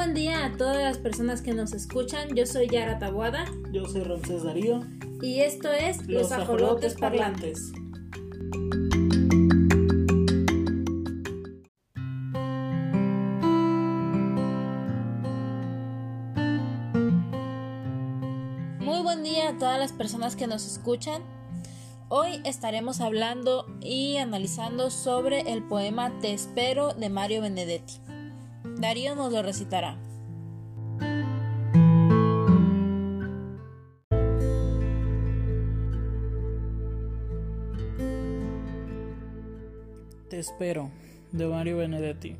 buen día a todas las personas que nos escuchan. Yo soy Yara Tabuada. Yo soy Ramsés Darío. Y esto es Los, Ajolotes, Parlantes. Muy buen día a todas las personas que nos escuchan. Hoy estaremos hablando y analizando sobre el poema Te espero de Mario Benedetti. Darío nos lo recitará. Te espero, de Mario Benedetti.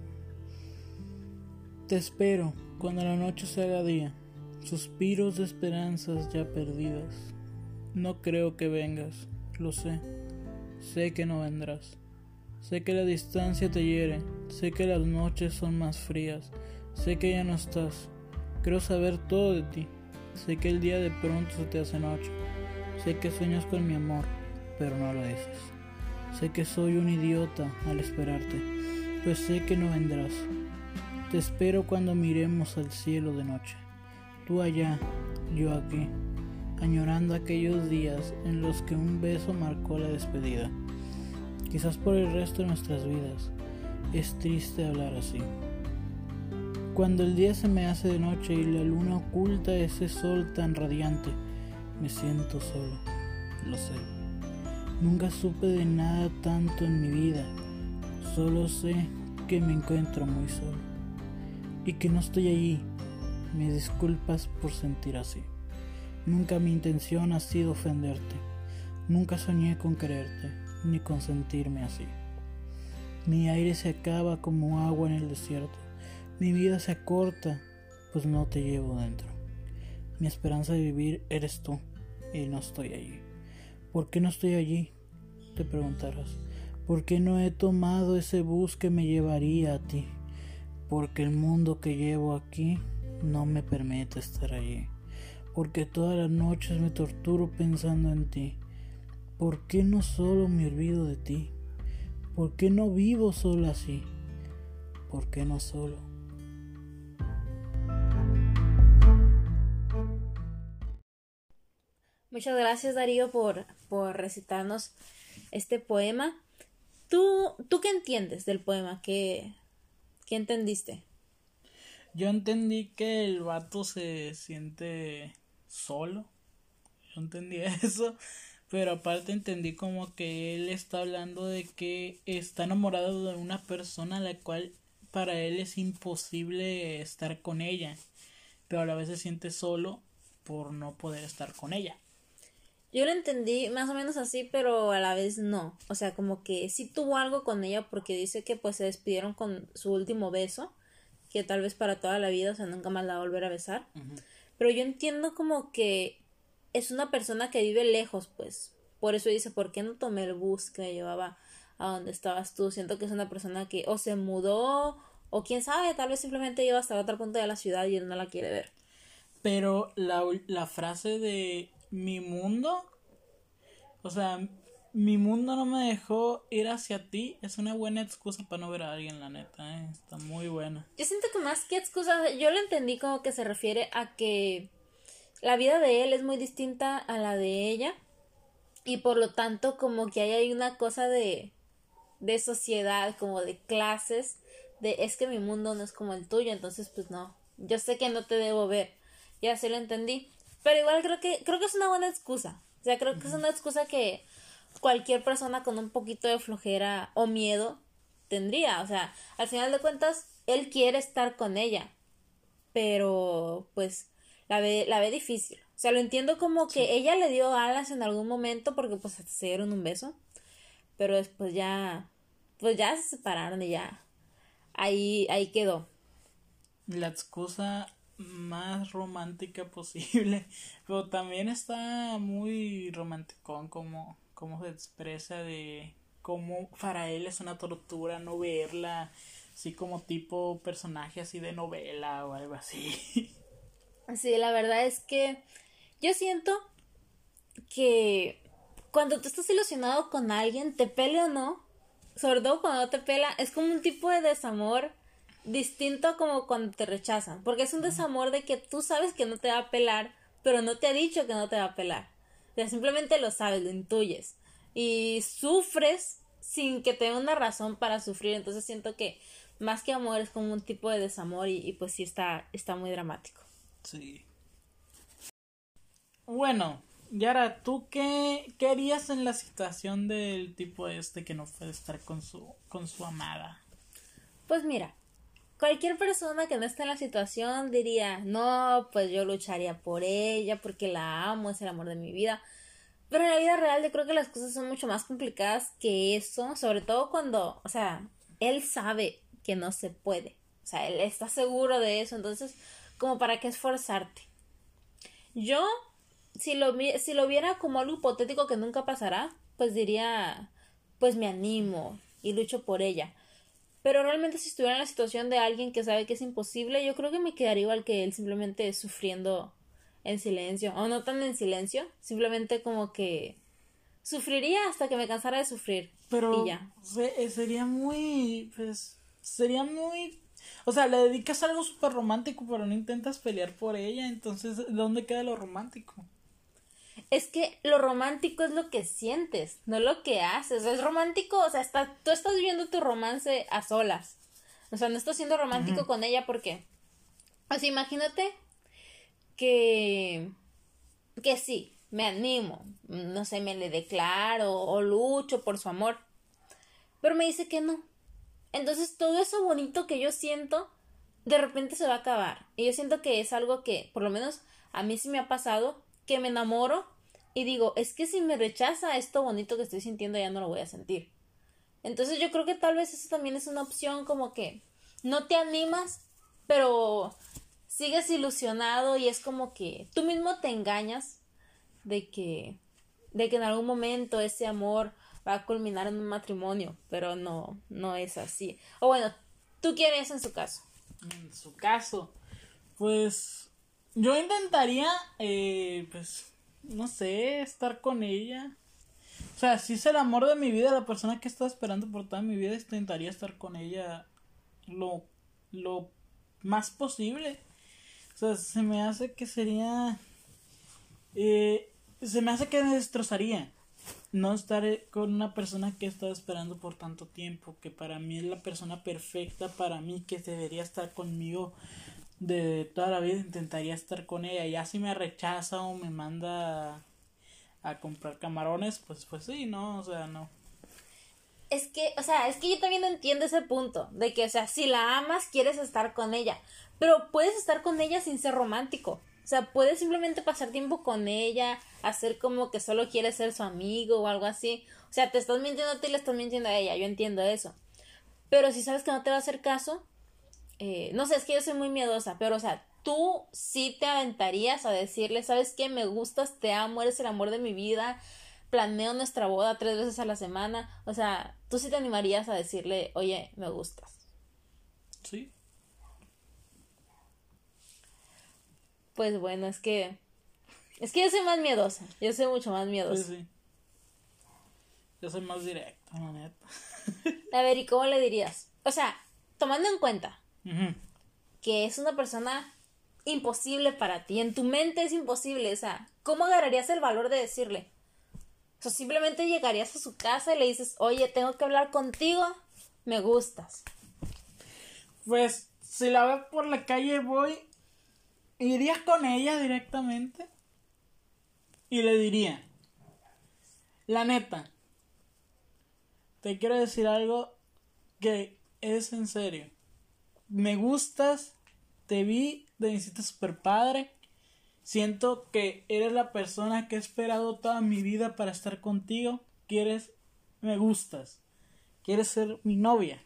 Te espero cuando la noche se haga día, suspiros de esperanzas ya perdidas. No creo que vengas, lo sé, sé que no vendrás. Sé que la distancia te hiere, sé que las noches son más frías, sé que ya no estás. Creo saber todo de ti, sé que el día de pronto se te hace noche, sé que sueñas con mi amor, pero no lo dices. Sé que soy un idiota al esperarte, pues sé que no vendrás. Te espero cuando miremos al cielo de noche, tú allá, yo aquí, añorando aquellos días en los que un beso marcó la despedida quizás por el resto de nuestras vidas. Es triste hablar así. Cuando el día se me hace de noche y la luna oculta ese sol tan radiante, me siento solo, lo sé. Nunca supe de nada tanto en mi vida, solo sé que me encuentro muy solo y que no estoy allí. Me disculpas por sentir así. Nunca mi intención ha sido ofenderte, nunca soñé con quererte ni consentirme así. Mi aire se acaba como agua en el desierto. Mi vida se acorta, pues no te llevo dentro. Mi esperanza de vivir eres tú y no estoy allí. ¿Por qué no estoy allí? Te preguntarás. ¿Por qué no he tomado ese bus que me llevaría a ti? Porque el mundo que llevo aquí no me permite estar allí. Porque todas las noches me torturo pensando en ti ¿Por qué no solo me olvido de ti? ¿Por qué no vivo solo así? ¿Por qué no solo? Muchas gracias Darío por, por recitarnos este poema. ¿Tú, ¿Tú qué entiendes del poema? ¿Qué, ¿Qué entendiste? Yo entendí que el vato se siente solo. Yo entendí eso. Pero aparte entendí como que él está hablando de que está enamorado de una persona a la cual para él es imposible estar con ella. Pero a la vez se siente solo por no poder estar con ella. Yo lo entendí más o menos así, pero a la vez no. O sea, como que sí tuvo algo con ella porque dice que pues se despidieron con su último beso, que tal vez para toda la vida, o sea, nunca más la va a volver a besar. Pero yo entiendo como que es una persona que vive lejos, pues. Por eso dice, ¿por qué no tomé el bus que me llevaba a donde estabas tú? Siento que es una persona que o se mudó o quién sabe, tal vez simplemente lleva hasta otro punto de la ciudad y él no la quiere ver. Pero la, la frase de mi mundo, o sea, mi mundo no me dejó ir hacia ti es una buena excusa para no ver a alguien, la neta, ¿eh? está muy buena. Yo siento que más que excusa, yo lo entendí como que se refiere a que la vida de él es muy distinta a la de ella y por lo tanto como que hay una cosa de de sociedad, como de clases, de es que mi mundo no es como el tuyo, entonces pues no, yo sé que no te debo ver, ya se lo entendí, pero igual creo que creo que es una buena excusa, o sea, creo que es una excusa que cualquier persona con un poquito de flojera o miedo tendría, o sea, al final de cuentas él quiere estar con ella, pero pues la ve, la ve difícil. O sea, lo entiendo como que ella le dio alas en algún momento porque pues se dieron un beso. Pero después ya, pues ya se separaron y ya. Ahí, ahí quedó. La excusa más romántica posible. Pero también está muy romanticón como, como se expresa de cómo para él es una tortura no verla. Así como tipo personaje así de novela o algo así. Sí, la verdad es que yo siento que cuando tú estás ilusionado con alguien, te pele o no, sobre todo cuando no te pela, es como un tipo de desamor distinto como cuando te rechazan, porque es un desamor de que tú sabes que no te va a pelar, pero no te ha dicho que no te va a pelar. O sea, simplemente lo sabes, lo intuyes. Y sufres sin que tenga una razón para sufrir. Entonces siento que más que amor es como un tipo de desamor y, y pues sí está, está muy dramático. Sí. Bueno, Yara, ¿tú qué, qué harías en la situación del tipo este que no puede estar con su, con su amada? Pues mira, cualquier persona que no esté en la situación diría, no, pues yo lucharía por ella porque la amo, es el amor de mi vida. Pero en la vida real yo creo que las cosas son mucho más complicadas que eso, sobre todo cuando, o sea, él sabe que no se puede. O sea, él está seguro de eso, entonces, como para qué esforzarte. Yo si lo, si lo viera como algo hipotético que nunca pasará, pues diría, pues me animo y lucho por ella. Pero realmente si estuviera en la situación de alguien que sabe que es imposible, yo creo que me quedaría igual que él, simplemente sufriendo en silencio, o no tan en silencio, simplemente como que sufriría hasta que me cansara de sufrir. Pero ya. Eh, sería muy, pues, sería muy o sea, le dedicas algo súper romántico, pero no intentas pelear por ella. Entonces, ¿dónde queda lo romántico? es que lo romántico es lo que sientes, no lo que haces. Es romántico, o sea, está, tú estás viviendo tu romance a solas. O sea, no estás siendo romántico con ella porque. O sea, imagínate que. que sí, me animo. No sé, me le declaro o lucho por su amor. Pero me dice que no. Entonces todo eso bonito que yo siento, de repente se va a acabar. Y yo siento que es algo que, por lo menos a mí sí me ha pasado, que me enamoro y digo, es que si me rechaza esto bonito que estoy sintiendo ya no lo voy a sentir. Entonces yo creo que tal vez eso también es una opción como que no te animas, pero sigues ilusionado y es como que tú mismo te engañas de que de que en algún momento ese amor va a culminar en un matrimonio, pero no no es así. O bueno, ¿tú quieres en su caso? En su caso, pues yo intentaría eh, pues no sé, estar con ella. O sea, si es el amor de mi vida, la persona que he estado esperando por toda mi vida, intentaría estar con ella lo, lo más posible. O sea, se me hace que sería... Eh, se me hace que me destrozaría no estar con una persona que he estado esperando por tanto tiempo, que para mí es la persona perfecta para mí, que debería estar conmigo de toda la vida intentaría estar con ella. Ya si me rechaza o me manda a comprar camarones, pues pues sí, no, o sea, no. Es que, o sea, es que yo también entiendo ese punto, de que, o sea, si la amas, quieres estar con ella, pero puedes estar con ella sin ser romántico. O sea, puedes simplemente pasar tiempo con ella, hacer como que solo quieres ser su amigo o algo así. O sea, te estás mintiendo a ti y le estás mintiendo a ella, yo entiendo eso. Pero si sabes que no te va a hacer caso, eh, no sé, es que yo soy muy miedosa, pero o sea, tú sí te aventarías a decirle, ¿sabes qué? Me gustas, te amo, eres el amor de mi vida, planeo nuestra boda tres veces a la semana, o sea, tú sí te animarías a decirle, oye, me gustas. Sí. Pues bueno, es que... Es que yo soy más miedosa, yo soy mucho más miedosa. Sí, sí. Yo soy más directa, la neta. a ver, ¿y cómo le dirías? O sea, tomando en cuenta que es una persona imposible para ti. En tu mente es imposible. O sea, ¿cómo agarrarías el valor de decirle? O sea, simplemente llegarías a su casa y le dices, oye, tengo que hablar contigo, me gustas. Pues, si la veo por la calle, voy, iría con ella directamente y le diría, la neta, te quiero decir algo que es en serio me gustas, te vi, te hiciste super padre. Siento que eres la persona que he esperado toda mi vida para estar contigo. Quieres, me gustas. Quieres ser mi novia.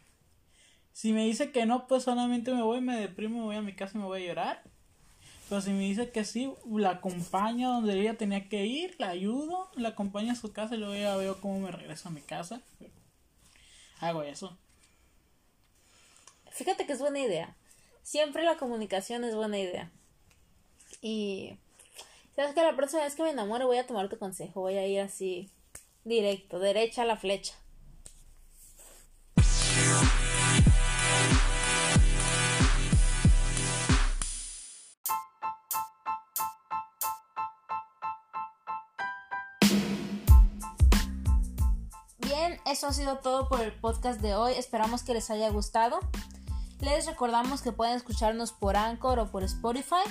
Si me dice que no, pues solamente me voy, me deprimo, me voy a mi casa y me voy a llorar. Pero si me dice que sí, la acompaño donde ella tenía que ir, la ayudo, la acompaño a su casa y luego ya veo cómo me regreso a mi casa. Hago eso. Fíjate que es buena idea. Siempre la comunicación es buena idea. Y sabes que la próxima vez que me enamore voy a tomar tu consejo. Voy a ir así directo, derecha a la flecha. Eso ha sido todo por el podcast de hoy. Esperamos que les haya gustado. Les recordamos que pueden escucharnos por Anchor o por Spotify.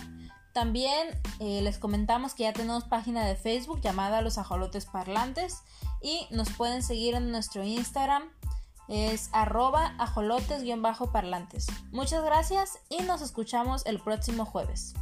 También eh, les comentamos que ya tenemos página de Facebook llamada Los Ajolotes Parlantes y nos pueden seguir en nuestro Instagram es arroba ajolotes-parlantes. Muchas gracias y nos escuchamos el próximo jueves.